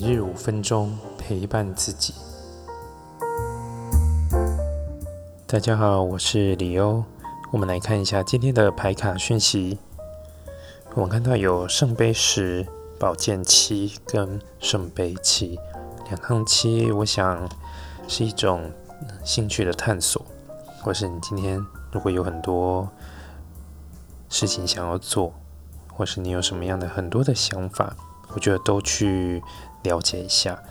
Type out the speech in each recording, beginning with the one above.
每日五分钟陪伴自己。大家好，我是李欧。我们来看一下今天的牌卡讯息。我们看到有圣杯十、宝剑七跟圣杯七两趟七，我想是一种兴趣的探索，或是你今天如果有很多事情想要做，或是你有什么样的很多的想法。我觉得都去了解一下，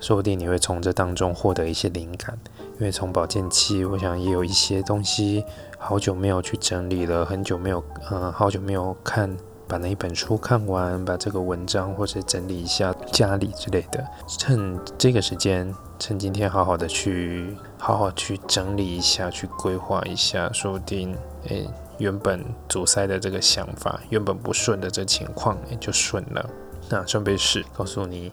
说不定你会从这当中获得一些灵感。因为从保健期，我想也有一些东西好久没有去整理了，很久没有，嗯，好久没有看，把那一本书看完，把这个文章或者整理一下家里之类的。趁这个时间，趁今天好好的去，好好去整理一下，去规划一下，说不定，诶，原本阻塞的这个想法，原本不顺的这情况，也就顺了。那圣杯十告诉你，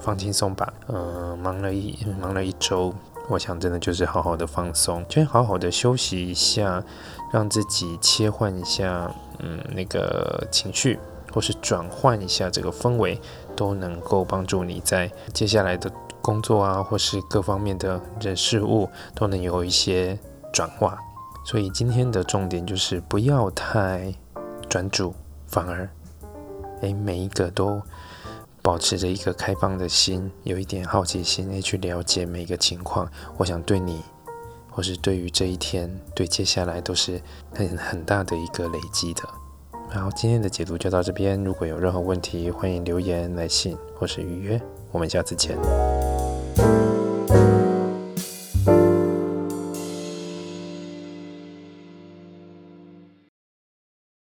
放轻松吧。嗯，忙了一忙了一周，我想真的就是好好的放松，先好好的休息一下，让自己切换一下，嗯，那个情绪，或是转换一下这个氛围，都能够帮助你在接下来的工作啊，或是各方面的人事物都能有一些转化。所以今天的重点就是不要太专注，反而。诶，每一个都保持着一个开放的心，有一点好奇心，去了解每一个情况。我想对你，或是对于这一天，对接下来都是很很大的一个累积的。好，今天的解读就到这边。如果有任何问题，欢迎留言、来信或是预约。我们下次见。